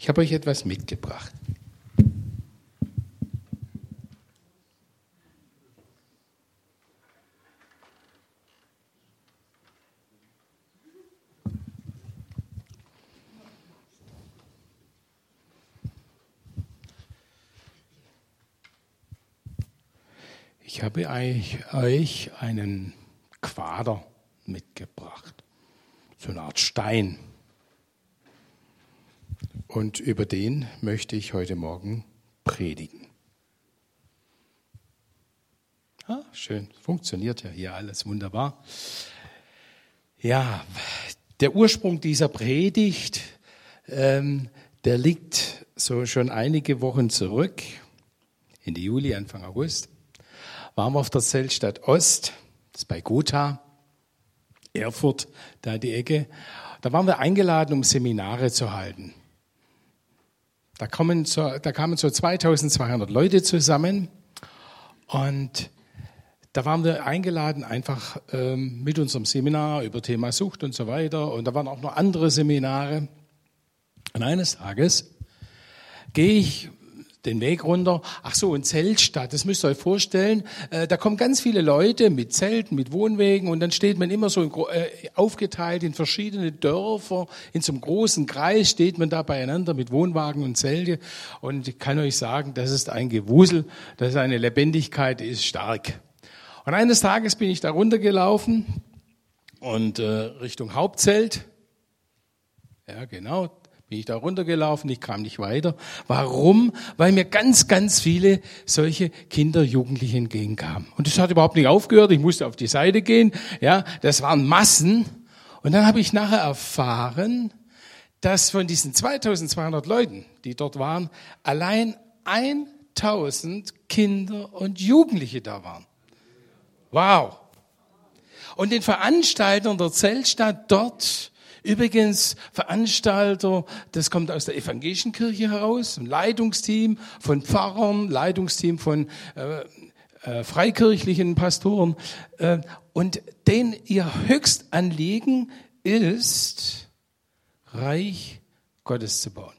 Ich habe euch etwas mitgebracht. Ich habe euch einen Quader mitgebracht, so eine Art Stein. Und über den möchte ich heute Morgen predigen. Ah, schön, funktioniert ja hier alles wunderbar. Ja, der Ursprung dieser Predigt, ähm, der liegt so schon einige Wochen zurück, Ende Juli, Anfang August waren wir auf der Zeltstadt Ost, das ist bei Gotha, Erfurt, da die Ecke. Da waren wir eingeladen, um Seminare zu halten. Da, kommen so, da kamen so 2200 Leute zusammen und da waren wir eingeladen, einfach ähm, mit unserem Seminar über Thema Sucht und so weiter. Und da waren auch noch andere Seminare. Und eines Tages gehe ich den Weg runter. Ach so, ein Zeltstadt, das müsst ihr euch vorstellen. Äh, da kommen ganz viele Leute mit Zelten, mit Wohnwegen und dann steht man immer so in, äh, aufgeteilt in verschiedene Dörfer. In so einem großen Kreis steht man da beieinander mit Wohnwagen und Zelte. Und ich kann euch sagen, das ist ein Gewusel, das ist eine Lebendigkeit, die ist stark. Und eines Tages bin ich da runtergelaufen und äh, Richtung Hauptzelt. Ja, genau, bin ich da runtergelaufen, ich kam nicht weiter. Warum? Weil mir ganz, ganz viele solche Kinder, Jugendliche entgegenkamen. Und das hat überhaupt nicht aufgehört, ich musste auf die Seite gehen, ja, das waren Massen. Und dann habe ich nachher erfahren, dass von diesen 2200 Leuten, die dort waren, allein 1000 Kinder und Jugendliche da waren. Wow. Und den Veranstaltern der Zeltstadt dort Übrigens, Veranstalter, das kommt aus der evangelischen Kirche heraus, ein Leitungsteam von Pfarrern, Leitungsteam von äh, äh, freikirchlichen Pastoren. Äh, und den ihr Höchstanliegen ist, Reich Gottes zu bauen.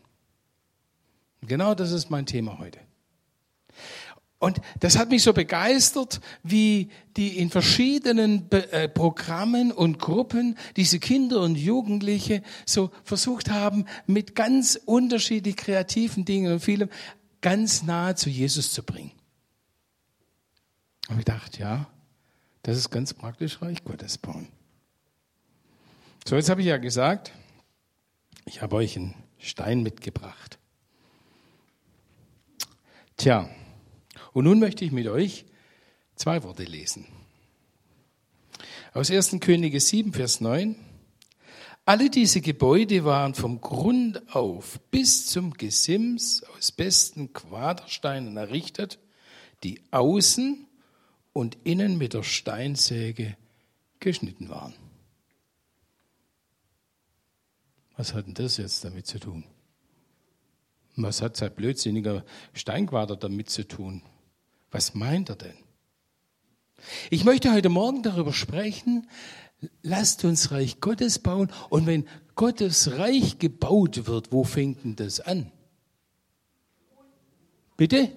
Genau das ist mein Thema heute. Und das hat mich so begeistert, wie die in verschiedenen äh, Programmen und Gruppen diese Kinder und Jugendliche so versucht haben, mit ganz unterschiedlich kreativen Dingen und vielem ganz nahe zu Jesus zu bringen. Und ich dachte, ja, das ist ganz praktisch Reich Gottes bauen. So, jetzt habe ich ja gesagt, ich habe euch einen Stein mitgebracht. Tja, und nun möchte ich mit euch zwei Worte lesen. Aus 1. Könige 7, Vers 9. Alle diese Gebäude waren vom Grund auf bis zum Gesims aus besten Quadersteinen errichtet, die außen und innen mit der Steinsäge geschnitten waren. Was hat denn das jetzt damit zu tun? Was hat sein blödsinniger Steinquader damit zu tun? Was meint er denn? Ich möchte heute Morgen darüber sprechen, lasst uns Reich Gottes bauen. Und wenn Gottes Reich gebaut wird, wo fängt denn das an? Bitte?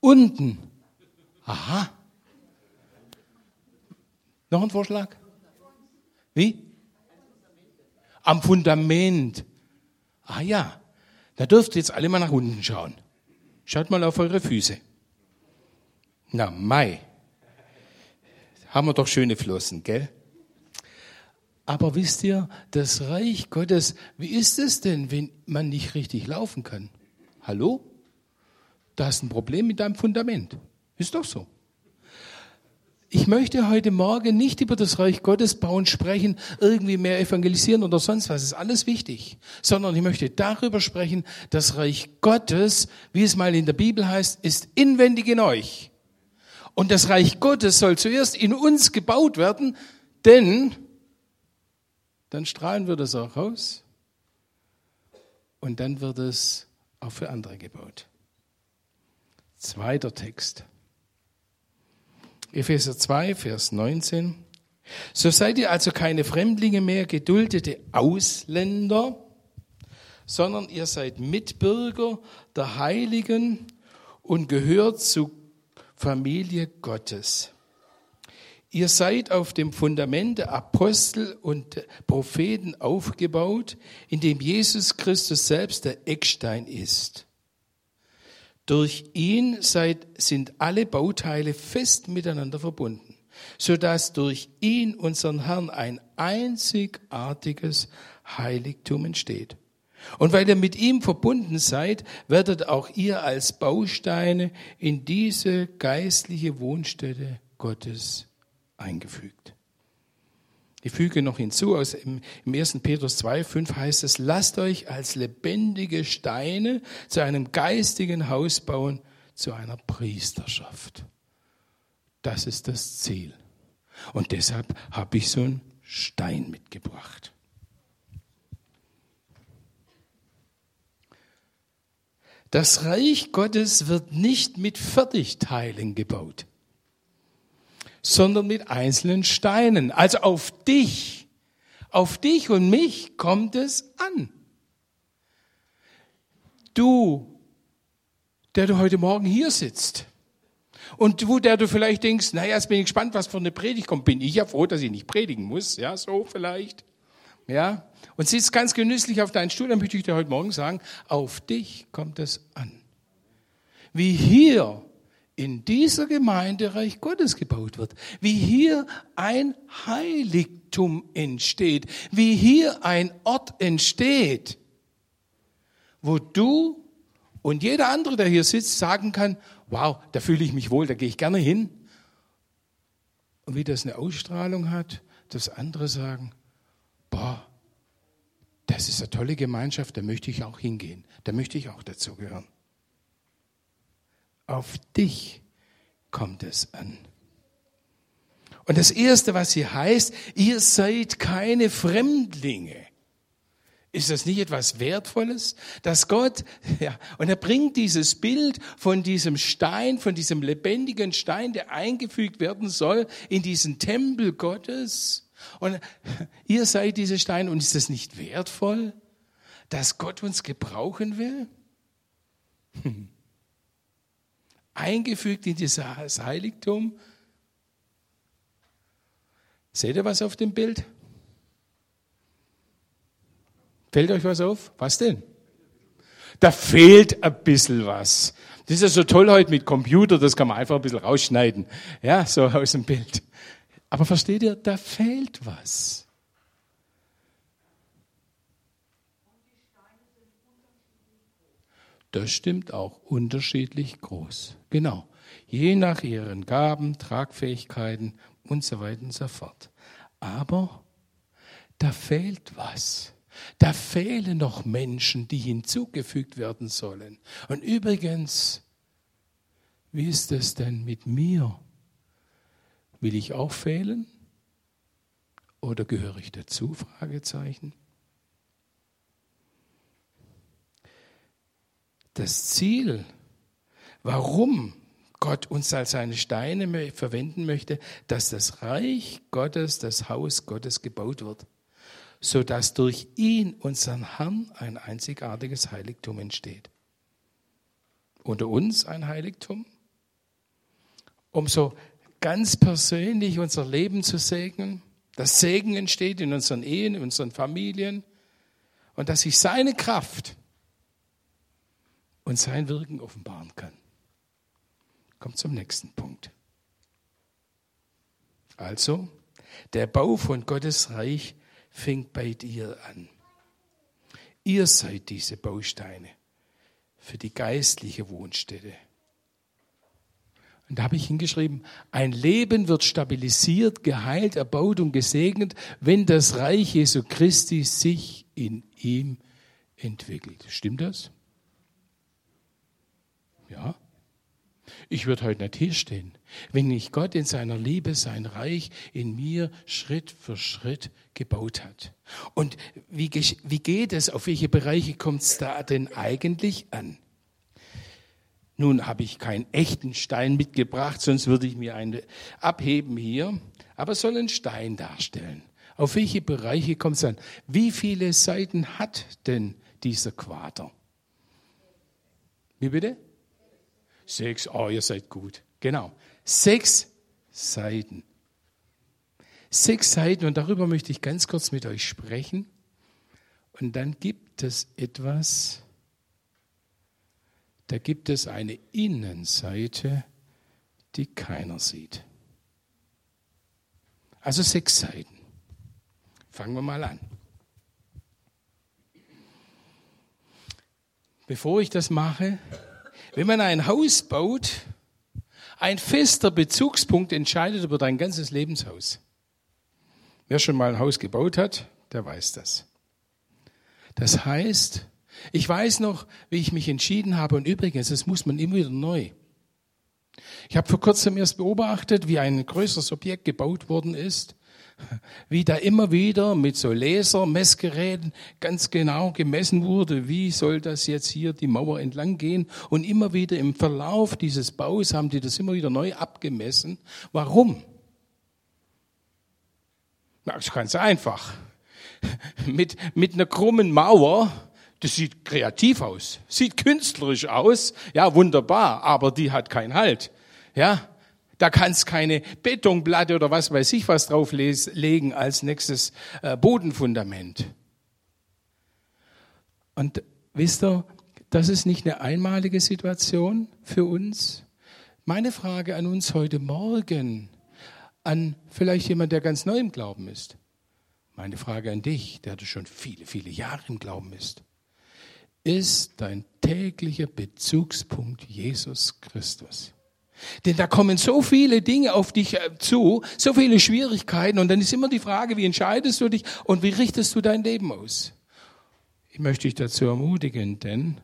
Unten. Aha. Noch ein Vorschlag? Wie? Am Fundament. Ah ja, da dürft ihr jetzt alle mal nach unten schauen. Schaut mal auf eure Füße. Na, Mai. Haben wir doch schöne Flossen, gell? Aber wisst ihr, das Reich Gottes, wie ist es denn, wenn man nicht richtig laufen kann? Hallo? Da hast ein Problem mit deinem Fundament. Ist doch so. Ich möchte heute Morgen nicht über das Reich Gottes bauen sprechen, irgendwie mehr evangelisieren oder sonst was, ist alles wichtig, sondern ich möchte darüber sprechen, das Reich Gottes, wie es mal in der Bibel heißt, ist inwendig in euch. Und das Reich Gottes soll zuerst in uns gebaut werden, denn dann strahlen wir das auch raus und dann wird es auch für andere gebaut. Zweiter Text. Epheser 2, Vers 19. So seid ihr also keine Fremdlinge mehr, geduldete Ausländer, sondern ihr seid Mitbürger der Heiligen und gehört zur Familie Gottes. Ihr seid auf dem Fundament der Apostel und Propheten aufgebaut, in dem Jesus Christus selbst der Eckstein ist. Durch ihn seid, sind alle Bauteile fest miteinander verbunden, so dass durch ihn, unseren Herrn, ein einzigartiges Heiligtum entsteht. Und weil ihr mit ihm verbunden seid, werdet auch ihr als Bausteine in diese geistliche Wohnstätte Gottes eingefügt. Ich füge noch hinzu, aus im, im 1. Petrus 2, 5 heißt es, lasst euch als lebendige Steine zu einem geistigen Haus bauen, zu einer Priesterschaft. Das ist das Ziel. Und deshalb habe ich so einen Stein mitgebracht. Das Reich Gottes wird nicht mit Fertigteilen gebaut sondern mit einzelnen Steinen. Also auf dich, auf dich und mich kommt es an. Du, der du heute Morgen hier sitzt. Und du, der du vielleicht denkst, naja, jetzt bin ich gespannt, was für eine Predigt kommt. Bin ich ja froh, dass ich nicht predigen muss. Ja, so vielleicht. Ja. Und sitzt ganz genüsslich auf deinen Stuhl, dann möchte ich dir heute Morgen sagen, auf dich kommt es an. Wie hier in dieser Gemeinde Reich Gottes gebaut wird, wie hier ein Heiligtum entsteht, wie hier ein Ort entsteht, wo du und jeder andere, der hier sitzt, sagen kann, wow, da fühle ich mich wohl, da gehe ich gerne hin. Und wie das eine Ausstrahlung hat, dass andere sagen, boah, das ist eine tolle Gemeinschaft, da möchte ich auch hingehen, da möchte ich auch dazu gehören. Auf dich kommt es an. Und das Erste, was hier heißt, ihr seid keine Fremdlinge. Ist das nicht etwas Wertvolles, dass Gott, ja, und er bringt dieses Bild von diesem Stein, von diesem lebendigen Stein, der eingefügt werden soll in diesen Tempel Gottes. Und ihr seid diese Steine, und ist das nicht wertvoll, dass Gott uns gebrauchen will? Hm eingefügt in dieses Heiligtum. Seht ihr was auf dem Bild? Fällt euch was auf? Was denn? Da fehlt ein bisschen was. Das ist ja so toll heute mit Computer, das kann man einfach ein bisschen rausschneiden. Ja, so aus dem Bild. Aber versteht ihr, da fehlt was. Das stimmt auch, unterschiedlich groß. Genau. Je nach ihren Gaben, Tragfähigkeiten und so weiter und so fort. Aber da fehlt was. Da fehlen noch Menschen, die hinzugefügt werden sollen. Und übrigens, wie ist es denn mit mir? Will ich auch fehlen? Oder gehöre ich dazu? Fragezeichen. Das Ziel, warum Gott uns als seine Steine verwenden möchte, dass das Reich Gottes, das Haus Gottes gebaut wird, so dass durch ihn, unseren Herrn, ein einzigartiges Heiligtum entsteht. Unter uns ein Heiligtum, um so ganz persönlich unser Leben zu segnen, dass Segen entsteht in unseren Ehen, in unseren Familien und dass sich seine Kraft und sein Wirken offenbaren kann. Kommt zum nächsten Punkt. Also, der Bau von Gottes Reich fängt bei dir an. Ihr seid diese Bausteine für die geistliche Wohnstätte. Und da habe ich hingeschrieben, ein Leben wird stabilisiert, geheilt, erbaut und gesegnet, wenn das Reich Jesu Christi sich in ihm entwickelt. Stimmt das? Ja. Ich würde heute nicht hier stehen, wenn nicht Gott in seiner Liebe sein Reich in mir Schritt für Schritt gebaut hat. Und wie, wie geht es, auf welche Bereiche kommt es da denn eigentlich an? Nun habe ich keinen echten Stein mitgebracht, sonst würde ich mir einen abheben hier, aber soll einen Stein darstellen. Auf welche Bereiche kommt es an? Wie viele Seiten hat denn dieser Quader? Wie bitte? Sechs. Oh, ihr seid gut. Genau. Sechs Seiten. Sechs Seiten und darüber möchte ich ganz kurz mit euch sprechen. Und dann gibt es etwas, da gibt es eine Innenseite, die keiner sieht. Also sechs Seiten. Fangen wir mal an. Bevor ich das mache, wenn man ein Haus baut, ein fester Bezugspunkt entscheidet über dein ganzes Lebenshaus. Wer schon mal ein Haus gebaut hat, der weiß das. Das heißt, ich weiß noch, wie ich mich entschieden habe und übrigens, das muss man immer wieder neu. Ich habe vor kurzem erst beobachtet, wie ein größeres Objekt gebaut worden ist, wie da immer wieder mit so Lasermessgeräten ganz genau gemessen wurde, wie soll das jetzt hier die Mauer entlang gehen. Und immer wieder im Verlauf dieses Baus haben die das immer wieder neu abgemessen. Warum? Na, ist ganz einfach. Mit, mit einer krummen Mauer das sieht kreativ aus, sieht künstlerisch aus, ja, wunderbar, aber die hat keinen Halt. Ja, da kannst keine Betonplatte oder was weiß ich was drauflegen als nächstes äh, Bodenfundament. Und wisst ihr, das ist nicht eine einmalige Situation für uns. Meine Frage an uns heute Morgen, an vielleicht jemand, der ganz neu im Glauben ist. Meine Frage an dich, der schon viele, viele Jahre im Glauben ist ist dein täglicher Bezugspunkt Jesus Christus. Denn da kommen so viele Dinge auf dich äh, zu, so viele Schwierigkeiten und dann ist immer die Frage, wie entscheidest du dich und wie richtest du dein Leben aus? Ich möchte dich dazu ermutigen, denn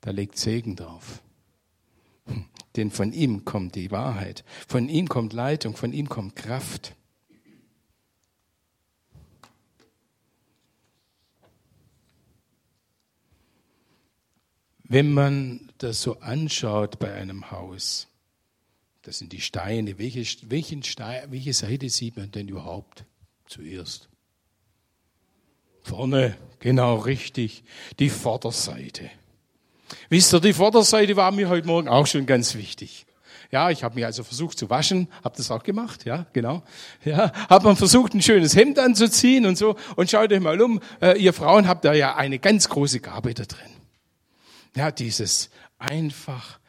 da liegt Segen drauf. Hm, denn von ihm kommt die Wahrheit, von ihm kommt Leitung, von ihm kommt Kraft. Wenn man das so anschaut bei einem Haus, das sind die Steine, welche, welchen Stein, welche Seite sieht man denn überhaupt zuerst? Vorne, genau richtig, die Vorderseite. Wisst ihr, die Vorderseite war mir heute Morgen auch schon ganz wichtig. Ja, ich habe mich also versucht zu waschen, habe das auch gemacht, ja, genau. Ja, habe man versucht, ein schönes Hemd anzuziehen und so. Und schaut euch mal um, äh, ihr Frauen habt da ja eine ganz große Gabe da drin. Ja, dieses einfach,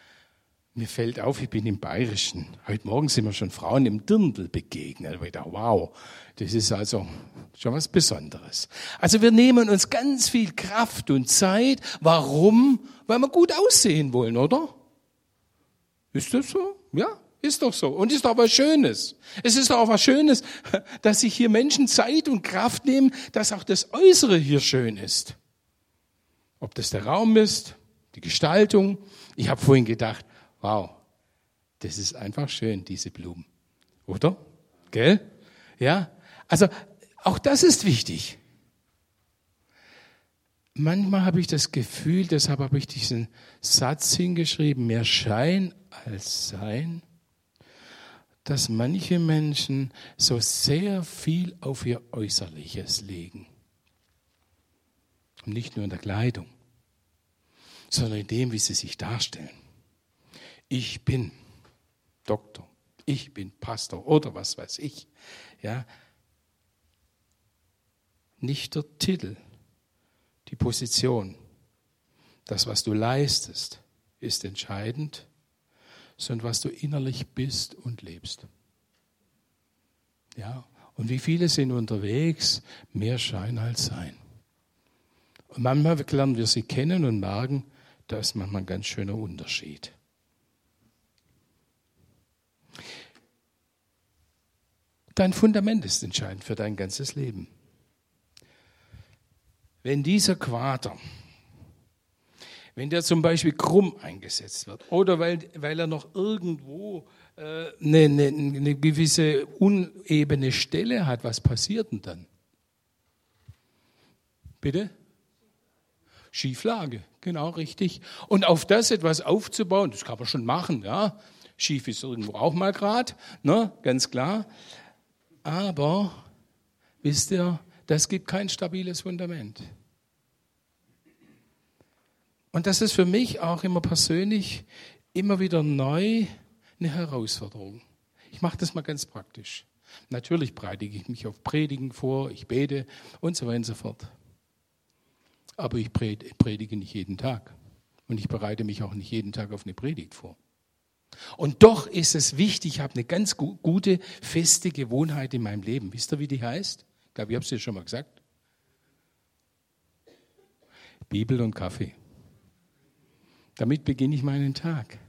mir fällt auf, ich bin im Bayerischen. Heute Morgen sind wir schon Frauen im Dirndl begegnet. Ich dachte, wow, das ist also schon was Besonderes. Also wir nehmen uns ganz viel Kraft und Zeit. Warum? Weil wir gut aussehen wollen, oder? Ist das so? Ja, ist doch so. Und ist doch was Schönes. Es ist doch auch was Schönes, dass sich hier Menschen Zeit und Kraft nehmen, dass auch das Äußere hier schön ist. Ob das der Raum ist, die Gestaltung. Ich habe vorhin gedacht, wow, das ist einfach schön, diese Blumen. Oder? Gell? Ja? Also, auch das ist wichtig. Manchmal habe ich das Gefühl, deshalb habe ich diesen Satz hingeschrieben, mehr Schein als Sein, dass manche Menschen so sehr viel auf ihr Äußerliches legen. Und nicht nur in der Kleidung sondern in dem, wie sie sich darstellen. Ich bin Doktor, ich bin Pastor oder was weiß ich. Ja. Nicht der Titel, die Position, das, was du leistest, ist entscheidend, sondern was du innerlich bist und lebst. Ja, und wie viele sind unterwegs, mehr Schein als Sein. Und manchmal lernen wir sie kennen und merken, da ist manchmal ein ganz schöner Unterschied. Dein Fundament ist entscheidend für dein ganzes Leben. Wenn dieser Quader, wenn der zum Beispiel krumm eingesetzt wird oder weil, weil er noch irgendwo äh, eine, eine, eine gewisse unebene Stelle hat, was passiert denn dann? Bitte? Schieflage, genau richtig. Und auf das etwas aufzubauen, das kann man schon machen, ja. Schief ist irgendwo auch mal grad, ne, ganz klar. Aber, wisst ihr, das gibt kein stabiles Fundament. Und das ist für mich auch immer persönlich immer wieder neu eine Herausforderung. Ich mache das mal ganz praktisch. Natürlich predige ich mich auf Predigen vor, ich bete und so weiter und so fort. Aber ich predige nicht jeden Tag. Und ich bereite mich auch nicht jeden Tag auf eine Predigt vor. Und doch ist es wichtig, ich habe eine ganz gute, feste Gewohnheit in meinem Leben. Wisst ihr, wie die heißt? Ich glaube, ich habe es dir schon mal gesagt. Bibel und Kaffee. Damit beginne ich meinen Tag.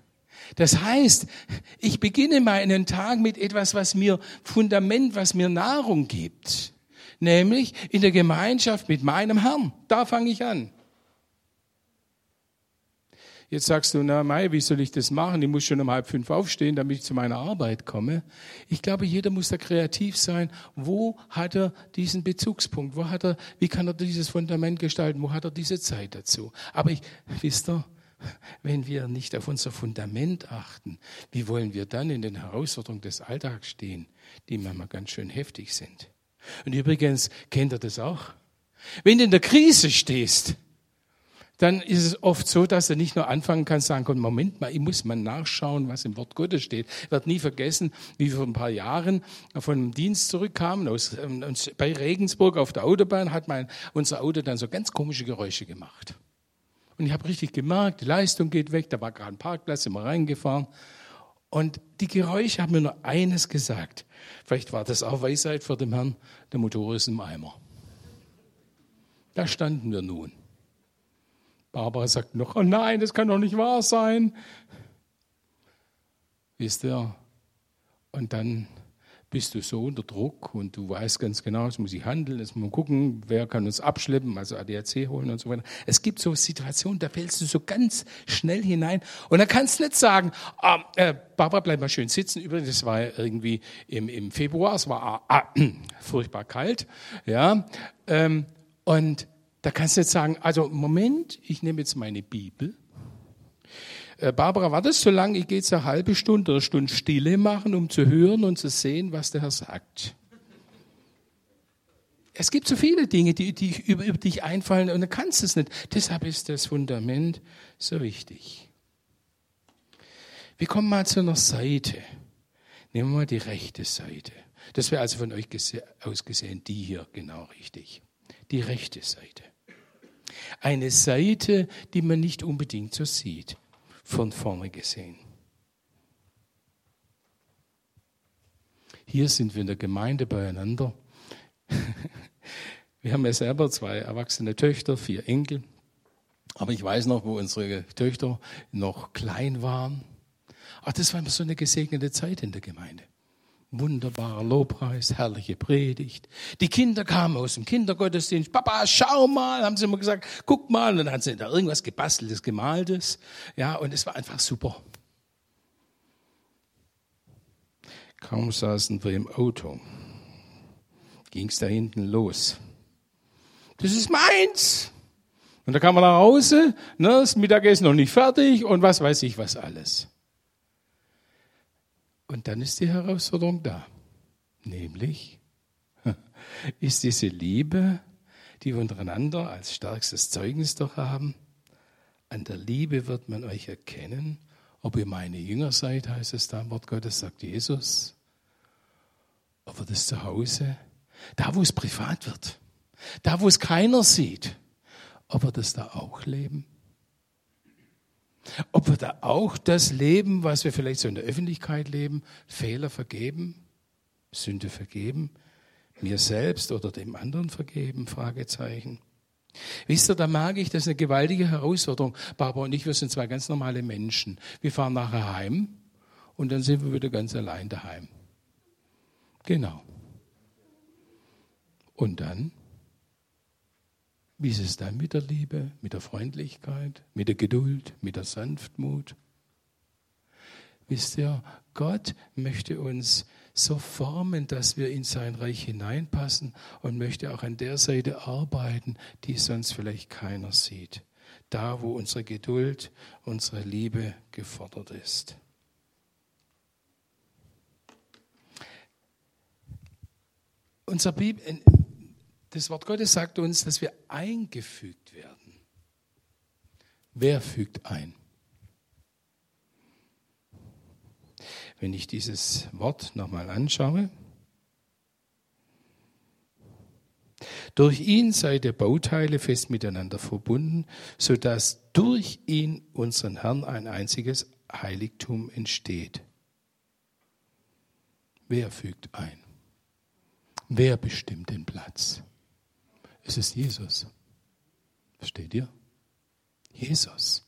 Das heißt, ich beginne meinen Tag mit etwas, was mir Fundament, was mir Nahrung gibt. Nämlich in der Gemeinschaft mit meinem Herrn. Da fange ich an. Jetzt sagst du, na Mai, wie soll ich das machen? Ich muss schon um halb fünf aufstehen, damit ich zu meiner Arbeit komme. Ich glaube, jeder muss da kreativ sein. Wo hat er diesen Bezugspunkt? Wo hat er, wie kann er dieses Fundament gestalten? Wo hat er diese Zeit dazu? Aber ich, wisst ihr, wenn wir nicht auf unser Fundament achten, wie wollen wir dann in den Herausforderungen des Alltags stehen, die manchmal ganz schön heftig sind? Und übrigens, kennt ihr das auch? Wenn du in der Krise stehst, dann ist es oft so, dass du nicht nur anfangen kannst, sagen, komm, Moment mal, ich muss mal nachschauen, was im Wort Gottes steht. Ich werde nie vergessen, wie wir vor ein paar Jahren von einem Dienst zurückkamen, aus, ähm, bei Regensburg auf der Autobahn hat mein, unser Auto dann so ganz komische Geräusche gemacht. Und ich habe richtig gemerkt, die Leistung geht weg, da war gerade ein Parkplatz, sind wir reingefahren. Und die Geräusche haben mir nur eines gesagt. Vielleicht war das auch Weisheit für den Herrn, der Motor ist im Eimer. Da standen wir nun. Barbara sagt noch, oh nein, das kann doch nicht wahr sein. Wisst ihr? Und dann bist du so unter Druck und du weißt ganz genau, es muss ich handeln, es muss man gucken, wer kann uns abschleppen, also ADAC holen und so weiter. Es gibt so Situationen, da fällst du so ganz schnell hinein und dann kannst du nicht sagen, ah, äh, Barbara, bleib mal schön sitzen. Übrigens, das war irgendwie im, im Februar, es war ah, furchtbar kalt, ja, ähm, und da kannst du jetzt sagen, also Moment, ich nehme jetzt meine Bibel äh, Barbara, war das so lange? Ich gehe jetzt eine halbe Stunde oder Stunde Stille machen, um zu hören und zu sehen, was der Herr sagt. Es gibt so viele Dinge, die, die über, über dich einfallen und du kannst es nicht. Deshalb ist das Fundament so wichtig. Wir kommen mal zu einer Seite. Nehmen wir mal die rechte Seite. Das wäre also von euch aus gesehen die hier genau richtig. Die rechte Seite. Eine Seite, die man nicht unbedingt so sieht von vorne gesehen. Hier sind wir in der Gemeinde beieinander. Wir haben ja selber zwei erwachsene Töchter, vier Enkel. Aber ich weiß noch, wo unsere Töchter noch klein waren. Ach, das war immer so eine gesegnete Zeit in der Gemeinde. Wunderbarer Lobpreis, herrliche Predigt. Die Kinder kamen aus dem Kindergottesdienst. Papa, schau mal, haben sie immer gesagt, guck mal. Und dann haben sie da irgendwas gebasteltes, gemaltes. Ja, und es war einfach super. Kaum saßen wir im Auto, ging es da hinten los. Das ist meins. Und da kam man nach Hause, ne, das Mittagessen noch nicht fertig und was weiß ich was alles. Und dann ist die Herausforderung da. Nämlich, ist diese Liebe, die wir untereinander als stärkstes Zeugnis doch haben, an der Liebe wird man euch erkennen, ob ihr meine Jünger seid, heißt es da im Wort Gottes, sagt Jesus. Ob ihr das zu Hause, da wo es privat wird, da wo es keiner sieht, ob wir das da auch leben. Ob wir da auch das leben, was wir vielleicht so in der Öffentlichkeit leben, Fehler vergeben, Sünde vergeben, mir selbst oder dem anderen vergeben, Fragezeichen. Wisst ihr, da mag ich, das ist eine gewaltige Herausforderung. Barbara und ich, wir sind zwei ganz normale Menschen. Wir fahren nachher heim und dann sind wir wieder ganz allein daheim. Genau. Und dann wie ist es dann mit der Liebe, mit der Freundlichkeit, mit der Geduld, mit der Sanftmut? Wisst ihr, Gott möchte uns so formen, dass wir in sein Reich hineinpassen und möchte auch an der Seite arbeiten, die sonst vielleicht keiner sieht. Da, wo unsere Geduld, unsere Liebe gefordert ist. Unser Bibel, das Wort Gottes sagt uns, dass wir eingefügt werden. Wer fügt ein? Wenn ich dieses Wort nochmal anschaue, Durch ihn seid ihr Bauteile fest miteinander verbunden, sodass durch ihn, unseren Herrn, ein einziges Heiligtum entsteht. Wer fügt ein? Wer bestimmt den Platz? Es ist Jesus. Versteht ihr? Jesus.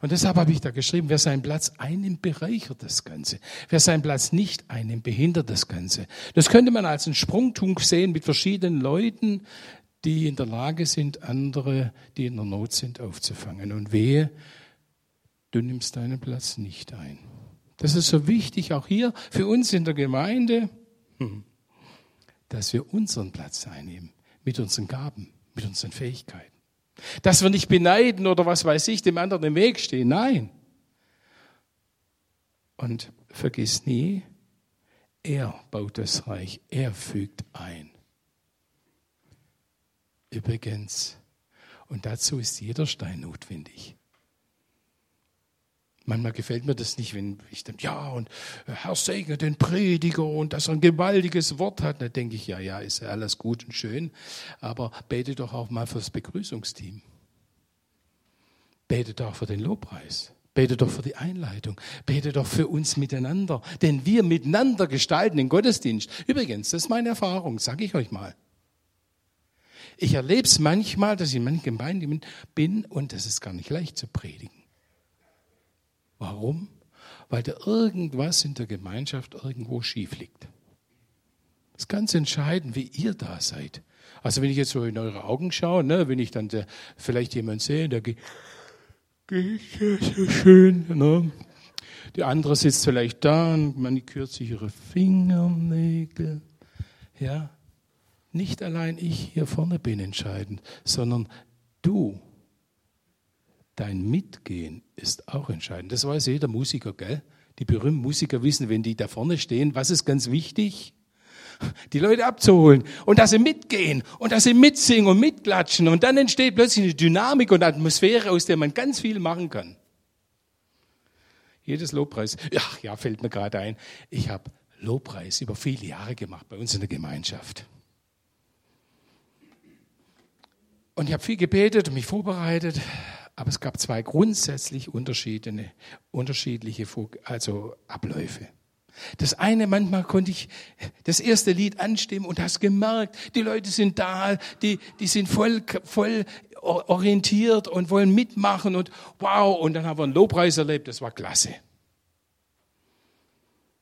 Und deshalb habe ich da geschrieben, wer seinen Platz einnimmt, bereichert das Ganze. Wer seinen Platz nicht einnimmt, behindert das Ganze. Das könnte man als einen Sprungtum sehen mit verschiedenen Leuten, die in der Lage sind, andere, die in der Not sind, aufzufangen. Und wehe, du nimmst deinen Platz nicht ein. Das ist so wichtig, auch hier für uns in der Gemeinde, hm, dass wir unseren Platz einnehmen mit unseren Gaben, mit unseren Fähigkeiten. Dass wir nicht beneiden oder was weiß ich, dem anderen im Weg stehen. Nein. Und vergiss nie, er baut das Reich, er fügt ein. Übrigens, und dazu ist jeder Stein notwendig. Manchmal gefällt mir das nicht, wenn ich denke, ja, und Herr segne den Prediger und dass er ein gewaltiges Wort hat. Da denke ich, ja, ja, ist ja alles gut und schön, aber bete doch auch mal fürs Begrüßungsteam. Bete doch für den Lobpreis. Bete doch für die Einleitung. Bete doch für uns miteinander. Denn wir miteinander gestalten den Gottesdienst. Übrigens, das ist meine Erfahrung, sage ich euch mal. Ich erlebe es manchmal, dass ich in manchen Gemeinden bin und das ist gar nicht leicht zu predigen. Warum? Weil da irgendwas in der Gemeinschaft irgendwo schief liegt. Das ist ganz entscheidend, wie ihr da seid. Also wenn ich jetzt so in eure Augen schaue, ne, wenn ich dann der, vielleicht jemand sehe, der geht, geht so schön, ne? Die andere sitzt vielleicht da und manikürt sich ihre Fingernägel. Ja, nicht allein ich hier vorne bin entscheidend, sondern du dein Mitgehen ist auch entscheidend. Das weiß jeder Musiker, gell? Die berühmten Musiker wissen, wenn die da vorne stehen, was ist ganz wichtig? Die Leute abzuholen und dass sie mitgehen und dass sie mitsingen und mitklatschen und dann entsteht plötzlich eine Dynamik und Atmosphäre, aus der man ganz viel machen kann. Jedes Lobpreis, ach ja, fällt mir gerade ein, ich habe Lobpreis über viele Jahre gemacht bei uns in der Gemeinschaft. Und ich habe viel gebetet und mich vorbereitet aber es gab zwei grundsätzlich unterschiedliche, unterschiedliche also Abläufe. Das eine, manchmal konnte ich das erste Lied anstimmen und hast gemerkt, die Leute sind da, die, die sind voll, voll orientiert und wollen mitmachen und wow, und dann haben wir einen Lobpreis erlebt, das war klasse.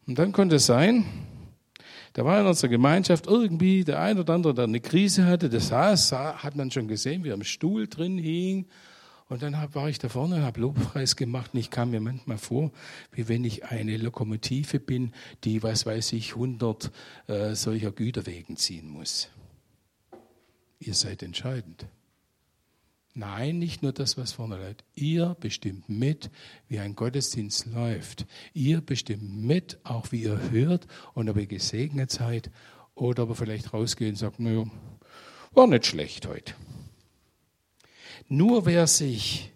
Und dann konnte es sein, da war in unserer Gemeinschaft irgendwie der ein oder andere, der eine Krise hatte, das saß, hat man schon gesehen, wie er am Stuhl drin hing und dann hab, war ich da vorne und habe Lobpreis gemacht und ich kam mir manchmal vor, wie wenn ich eine Lokomotive bin, die, was weiß ich, 100 äh, solcher Güterwegen ziehen muss. Ihr seid entscheidend. Nein, nicht nur das, was vorne läuft. Ihr bestimmt mit, wie ein Gottesdienst läuft. Ihr bestimmt mit, auch wie ihr hört und ob ihr gesegnet seid oder ob ihr vielleicht rausgeht und sagt, naja, war nicht schlecht heute. Nur wer sich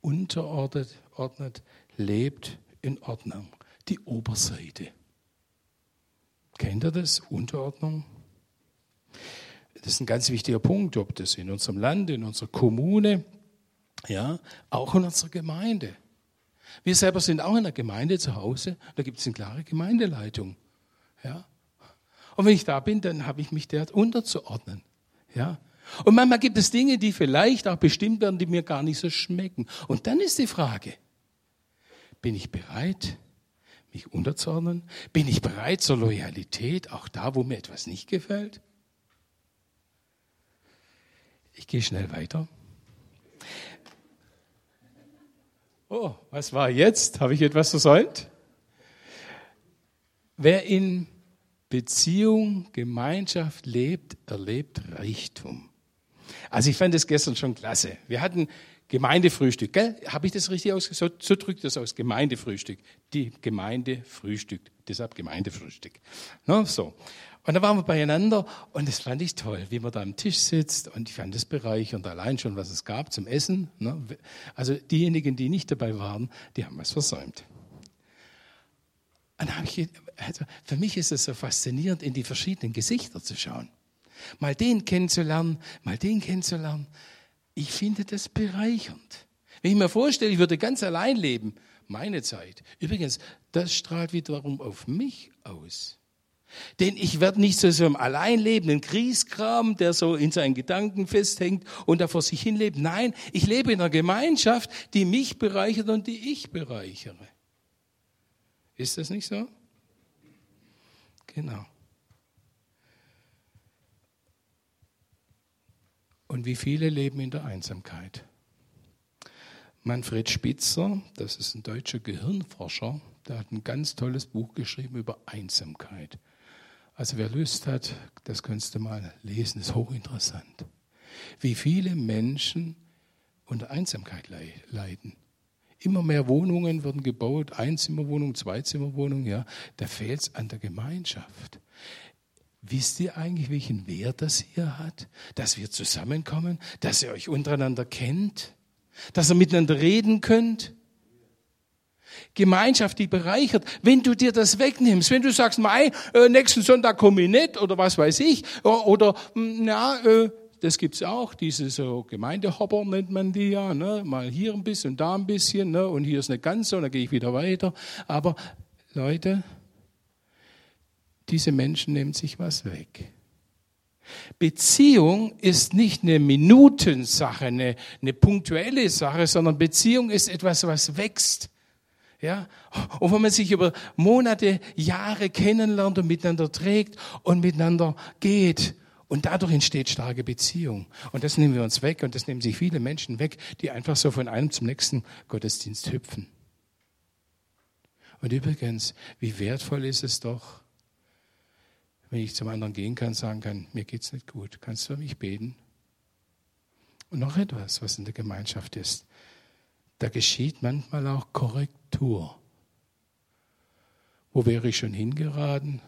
unterordnet, ordnet, lebt in Ordnung. Die Oberseite. Kennt ihr das? Unterordnung? Das ist ein ganz wichtiger Punkt, ob das in unserem Land, in unserer Kommune, ja, auch in unserer Gemeinde. Wir selber sind auch in der Gemeinde zu Hause, da gibt es eine klare Gemeindeleitung. Ja. Und wenn ich da bin, dann habe ich mich der unterzuordnen. Ja. Und manchmal gibt es Dinge, die vielleicht auch bestimmt werden, die mir gar nicht so schmecken. Und dann ist die Frage, bin ich bereit, mich unterzuordnen? Bin ich bereit zur Loyalität, auch da, wo mir etwas nicht gefällt? Ich gehe schnell weiter. Oh, was war jetzt? Habe ich etwas versäumt? Wer in Beziehung, Gemeinschaft lebt, erlebt Reichtum. Also ich fand das gestern schon klasse. Wir hatten Gemeindefrühstück, gell? Habe ich das richtig ausgesagt? So, drückt das aus, Gemeindefrühstück. Die Gemeinde frühstückt, deshalb Gemeindefrühstück. No, so. Und da waren wir beieinander und das fand ich toll, wie man da am Tisch sitzt und ich fand das bereichernd, allein schon, was es gab zum Essen. Ne? Also diejenigen, die nicht dabei waren, die haben was versäumt. Und ich, also für mich ist es so faszinierend, in die verschiedenen Gesichter zu schauen. Mal den kennenzulernen, mal den kennenzulernen. Ich finde das bereichernd. Wenn ich mir vorstelle, ich würde ganz allein leben, meine Zeit. Übrigens, das strahlt wiederum auf mich aus. Denn ich werde nicht zu so einem alleinlebenden Kriegskram, der so in seinen Gedanken festhängt und da vor sich hin lebt. Nein, ich lebe in einer Gemeinschaft, die mich bereichert und die ich bereichere. Ist das nicht so? Genau. Und wie viele leben in der Einsamkeit? Manfred Spitzer, das ist ein deutscher Gehirnforscher, der hat ein ganz tolles Buch geschrieben über Einsamkeit. Also wer Lust hat, das kannst du mal lesen, ist hochinteressant. Wie viele Menschen unter Einsamkeit leiden. Immer mehr Wohnungen werden gebaut, Einzimmerwohnungen, Zweizimmerwohnungen, ja. Da fehlt es an der Gemeinschaft. Wisst ihr eigentlich, welchen Wert das hier hat? Dass wir zusammenkommen, dass ihr euch untereinander kennt, dass ihr miteinander reden könnt? Gemeinschaft, die bereichert. Wenn du dir das wegnimmst, wenn du sagst, Mai, äh, nächsten Sonntag komme ich nicht oder was weiß ich, oder hm, na, äh, das gibt's auch, diese so Gemeindehopper nennt man die ja, ne? mal hier ein bisschen und da ein bisschen, ne? und hier ist nicht ganz so, dann gehe ich wieder weiter. Aber Leute, diese Menschen nehmen sich was weg. Beziehung ist nicht eine Minutensache, eine, eine punktuelle Sache, sondern Beziehung ist etwas, was wächst. Ja? Und wenn man sich über Monate, Jahre kennenlernt und miteinander trägt und miteinander geht. Und dadurch entsteht starke Beziehung. Und das nehmen wir uns weg und das nehmen sich viele Menschen weg, die einfach so von einem zum nächsten Gottesdienst hüpfen. Und übrigens, wie wertvoll ist es doch, wenn ich zum anderen gehen kann, sagen kann, mir geht's nicht gut, kannst du für mich beten? Und noch etwas, was in der Gemeinschaft ist. Da geschieht manchmal auch Korrektur. Wo wäre ich schon hingeraten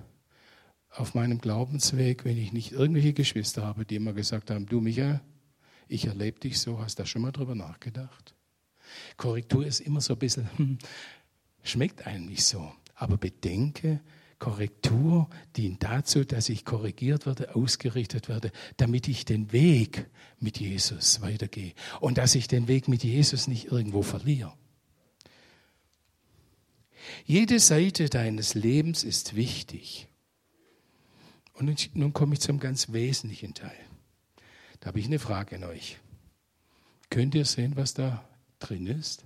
auf meinem Glaubensweg, wenn ich nicht irgendwelche Geschwister habe, die immer gesagt haben, du Michael, ich erlebe dich so, hast du da schon mal drüber nachgedacht? Korrektur ist immer so ein bisschen, hm, schmeckt eigentlich so. Aber bedenke, Korrektur dient dazu, dass ich korrigiert werde, ausgerichtet werde, damit ich den Weg mit Jesus weitergehe und dass ich den Weg mit Jesus nicht irgendwo verliere. Jede Seite deines Lebens ist wichtig. Und nun komme ich zum ganz wesentlichen Teil. Da habe ich eine Frage an euch. Könnt ihr sehen, was da drin ist?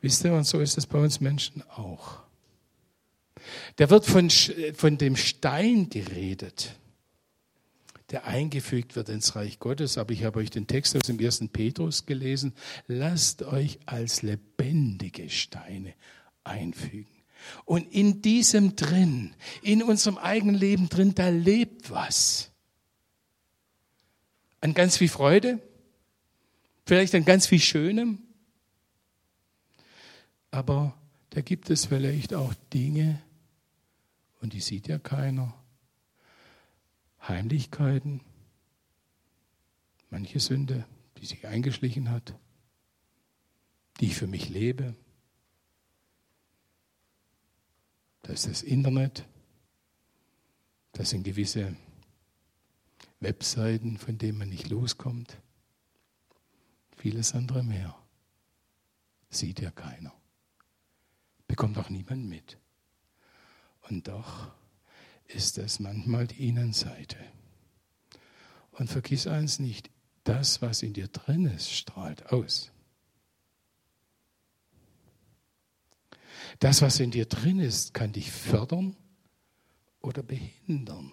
Wisst ihr, und so ist es bei uns Menschen auch. Da wird von, von dem Stein geredet, der eingefügt wird ins Reich Gottes. Aber ich habe euch den Text aus dem ersten Petrus gelesen. Lasst euch als lebendige Steine einfügen. Und in diesem drin, in unserem eigenen Leben drin, da lebt was. An ganz viel Freude, vielleicht an ganz viel Schönem, aber da gibt es vielleicht auch Dinge, und die sieht ja keiner, Heimlichkeiten, manche Sünde, die sich eingeschlichen hat, die ich für mich lebe. Das ist das Internet, das sind gewisse Webseiten, von denen man nicht loskommt, vieles andere mehr. Sieht ja keiner bekommt auch niemand mit. Und doch ist das manchmal die Innenseite. Und vergiss eins nicht, das, was in dir drin ist, strahlt aus. Das, was in dir drin ist, kann dich fördern oder behindern.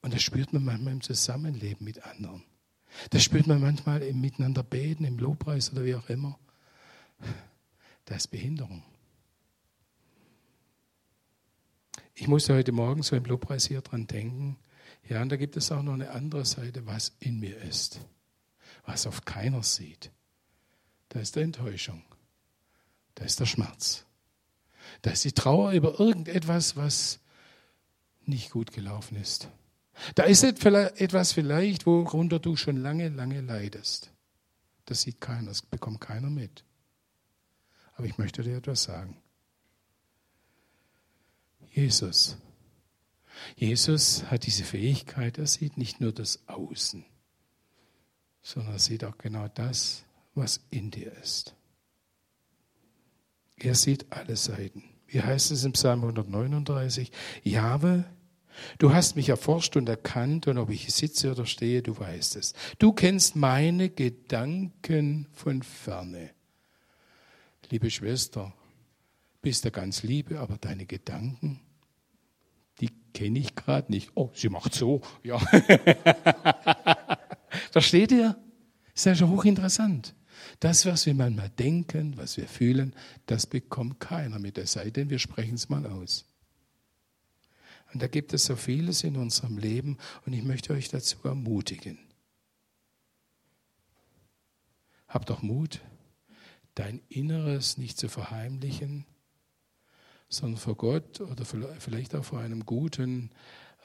Und das spürt man manchmal im Zusammenleben mit anderen. Das spürt man manchmal im Miteinander beten, im Lobpreis oder wie auch immer. Da ist Behinderung. Ich musste heute Morgen so im Lobpreis hier dran denken. Ja, und da gibt es auch noch eine andere Seite, was in mir ist, was oft keiner sieht. Da ist die Enttäuschung, Da ist der Schmerz. Da ist die Trauer über irgendetwas, was nicht gut gelaufen ist. Da ist etwas vielleicht, worunter du schon lange, lange leidest. Das sieht keiner, das bekommt keiner mit. Aber ich möchte dir etwas sagen. Jesus. Jesus hat diese Fähigkeit, er sieht nicht nur das Außen, sondern er sieht auch genau das, was in dir ist. Er sieht alle Seiten. Wie heißt es im Psalm 139? Jahwe, du hast mich erforscht und erkannt und ob ich sitze oder stehe, du weißt es. Du kennst meine Gedanken von ferne. Liebe Schwester, bist du ganz liebe, aber deine Gedanken, die kenne ich gerade nicht. Oh, sie macht so, ja. Versteht ihr? Ist ja schon hochinteressant. Das, was wir manchmal denken, was wir fühlen, das bekommt keiner mit, es sei denn, wir sprechen es mal aus. Und da gibt es so vieles in unserem Leben und ich möchte euch dazu ermutigen. Habt doch Mut, dein Inneres nicht zu verheimlichen, sondern vor Gott oder vielleicht auch vor einem guten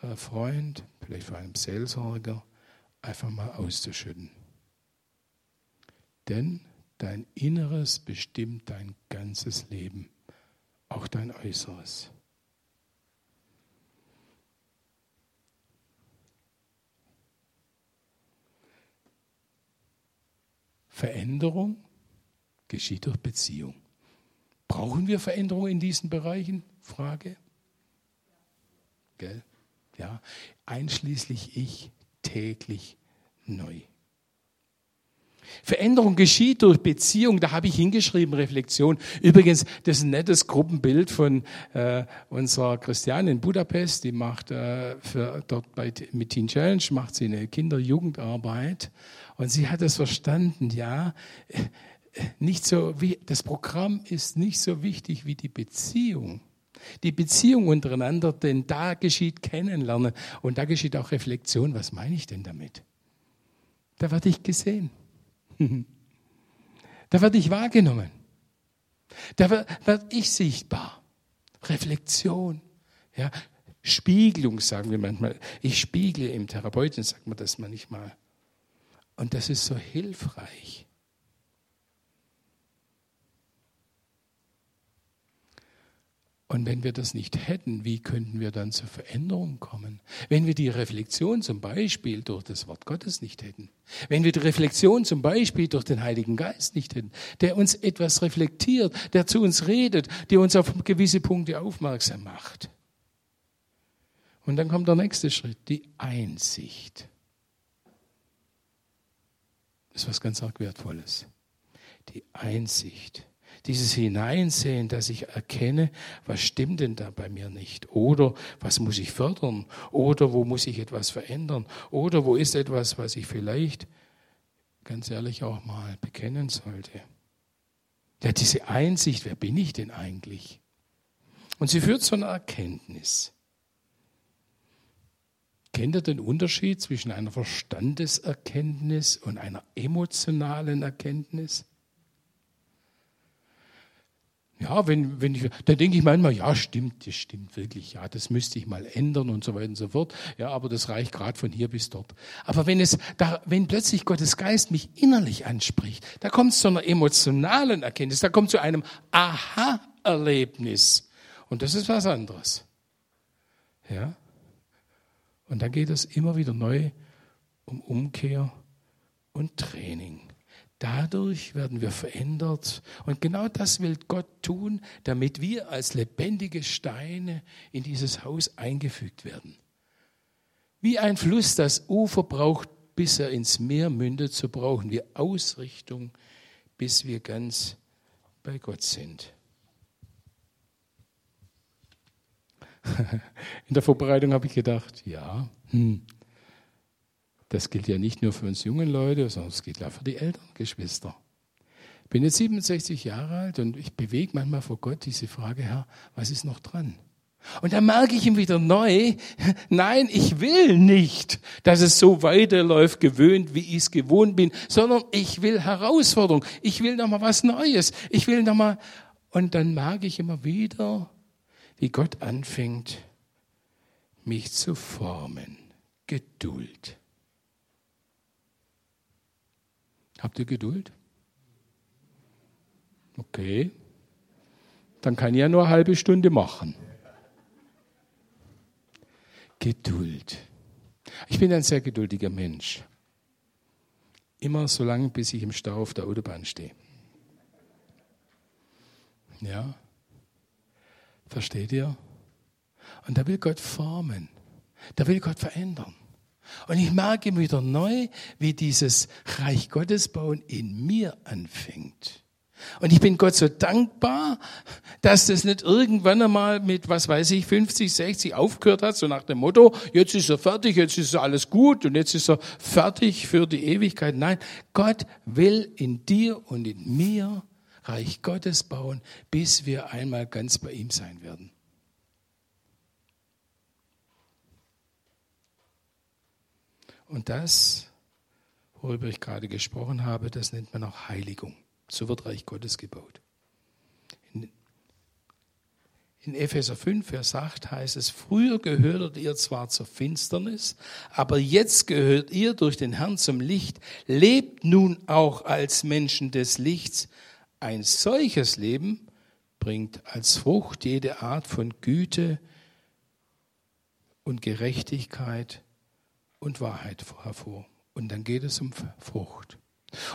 äh, Freund, vielleicht vor einem Seelsorger, einfach mal auszuschütten. Denn dein Inneres bestimmt dein ganzes Leben, auch dein Äußeres. Veränderung geschieht durch Beziehung. Brauchen wir Veränderung in diesen Bereichen? Frage. Gell? Ja, einschließlich ich täglich neu. Veränderung geschieht durch Beziehung. Da habe ich hingeschrieben, Reflexion. Übrigens, das ist ein nettes Gruppenbild von äh, unserer Christiane in Budapest. Die macht äh, für, dort bei, mit Teen Challenge macht sie eine Kinder-Jugendarbeit. Und sie hat es verstanden, ja, nicht so wie, das Programm ist nicht so wichtig wie die Beziehung. Die Beziehung untereinander, denn da geschieht Kennenlernen und da geschieht auch Reflexion. Was meine ich denn damit? Da werde ich gesehen. Da werde ich wahrgenommen. Da werde ich sichtbar. Reflexion. Ja, Spiegelung sagen wir manchmal. Ich spiegle im Therapeuten, sagt man das manchmal. Und das ist so hilfreich. Und wenn wir das nicht hätten, wie könnten wir dann zur Veränderung kommen? Wenn wir die Reflexion zum Beispiel durch das Wort Gottes nicht hätten, wenn wir die Reflexion zum Beispiel durch den Heiligen Geist nicht hätten, der uns etwas reflektiert, der zu uns redet, der uns auf gewisse Punkte aufmerksam macht. Und dann kommt der nächste Schritt, die Einsicht. Das ist was ganz arg Wertvolles. Die Einsicht dieses Hineinsehen, dass ich erkenne, was stimmt denn da bei mir nicht? Oder was muss ich fördern? Oder wo muss ich etwas verändern? Oder wo ist etwas, was ich vielleicht ganz ehrlich auch mal bekennen sollte? Ja, diese Einsicht, wer bin ich denn eigentlich? Und sie führt zu einer Erkenntnis. Kennt ihr den Unterschied zwischen einer Verstandeserkenntnis und einer emotionalen Erkenntnis? Ja, wenn, wenn ich, da denke ich manchmal, ja, stimmt, das stimmt wirklich, ja, das müsste ich mal ändern und so weiter und so fort. Ja, aber das reicht gerade von hier bis dort. Aber wenn es, da, wenn plötzlich Gottes Geist mich innerlich anspricht, da kommt es zu einer emotionalen Erkenntnis, da kommt zu einem Aha-Erlebnis. Und das ist was anderes. Ja. Und dann geht es immer wieder neu um Umkehr und Training. Dadurch werden wir verändert. Und genau das will Gott tun, damit wir als lebendige Steine in dieses Haus eingefügt werden. Wie ein Fluss das Ufer braucht, bis er ins Meer mündet, so brauchen wir Ausrichtung, bis wir ganz bei Gott sind. In der Vorbereitung habe ich gedacht, ja, hm, das gilt ja nicht nur für uns jungen Leute, sondern es gilt auch für die älteren Geschwister. Ich bin jetzt 67 Jahre alt und ich bewege manchmal vor Gott diese Frage, Herr, was ist noch dran? Und dann merke ich ihm wieder neu, nein, ich will nicht, dass es so weiterläuft, gewöhnt, wie ich es gewohnt bin, sondern ich will Herausforderung. Ich will nochmal was Neues. Ich will nochmal, Und dann mag ich immer wieder, wie Gott anfängt, mich zu formen. Geduld. Habt ihr Geduld? Okay. Dann kann ich ja nur eine halbe Stunde machen. Geduld. Ich bin ein sehr geduldiger Mensch. Immer so lange, bis ich im Stau auf der Autobahn stehe. Ja? Versteht ihr? Und da will Gott formen. Da will Gott verändern. Und ich merke wieder neu, wie dieses Reich Gottes bauen in mir anfängt. Und ich bin Gott so dankbar, dass das nicht irgendwann einmal mit, was weiß ich, 50, 60 aufgehört hat, so nach dem Motto, jetzt ist er fertig, jetzt ist er alles gut und jetzt ist er fertig für die Ewigkeit. Nein, Gott will in dir und in mir Reich Gottes bauen, bis wir einmal ganz bei ihm sein werden. Und das, worüber ich gerade gesprochen habe, das nennt man auch Heiligung. So wird Reich Gottes gebaut. In, in Epheser 5, Vers 8 heißt es, früher gehörtet ihr zwar zur Finsternis, aber jetzt gehört ihr durch den Herrn zum Licht, lebt nun auch als Menschen des Lichts. Ein solches Leben bringt als Frucht jede Art von Güte und Gerechtigkeit und Wahrheit hervor. Und dann geht es um Frucht.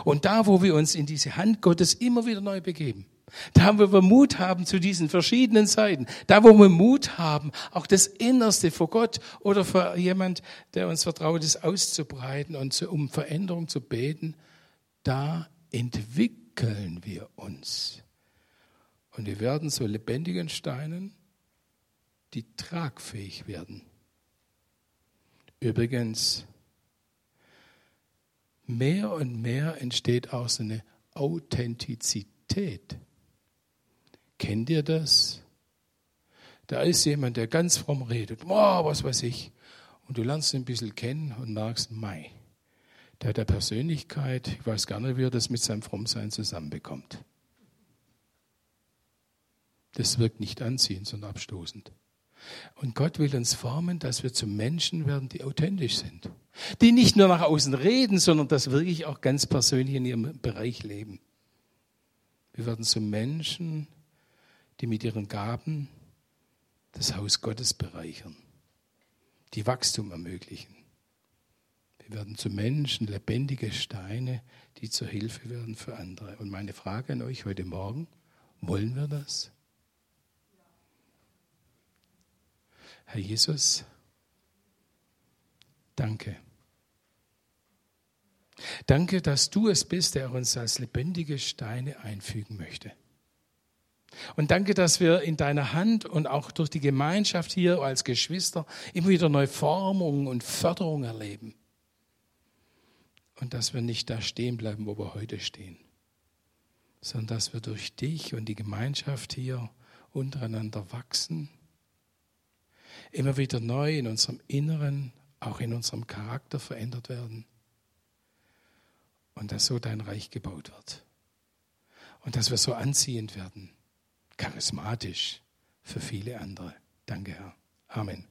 Und da, wo wir uns in diese Hand Gottes immer wieder neu begeben, da, wo wir Mut haben zu diesen verschiedenen Seiten, da, wo wir Mut haben, auch das Innerste vor Gott oder vor jemand, der uns vertraut ist, auszubreiten und zu, um Veränderung zu beten, da entwickeln wir uns. Und wir werden zu lebendigen Steinen, die tragfähig werden. Übrigens, mehr und mehr entsteht auch so eine Authentizität. Kennt ihr das? Da ist jemand, der ganz fromm redet, oh, was weiß ich. Und du lernst ihn ein bisschen kennen und merkst, mei, der hat eine Persönlichkeit, ich weiß gar nicht, wie er das mit seinem Frommsein zusammenbekommt. Das wirkt nicht anziehend, sondern abstoßend. Und Gott will uns formen, dass wir zu Menschen werden, die authentisch sind. Die nicht nur nach außen reden, sondern das wirklich auch ganz persönlich in ihrem Bereich leben. Wir werden zu Menschen, die mit ihren Gaben das Haus Gottes bereichern, die Wachstum ermöglichen. Wir werden zu Menschen lebendige Steine, die zur Hilfe werden für andere. Und meine Frage an euch heute Morgen, wollen wir das? Herr Jesus, danke. Danke, dass du es bist, der uns als lebendige Steine einfügen möchte. Und danke, dass wir in deiner Hand und auch durch die Gemeinschaft hier als Geschwister immer wieder neue Formung und Förderung erleben. Und dass wir nicht da stehen bleiben, wo wir heute stehen, sondern dass wir durch dich und die Gemeinschaft hier untereinander wachsen immer wieder neu in unserem Inneren, auch in unserem Charakter verändert werden. Und dass so dein Reich gebaut wird. Und dass wir so anziehend werden, charismatisch für viele andere. Danke, Herr. Amen.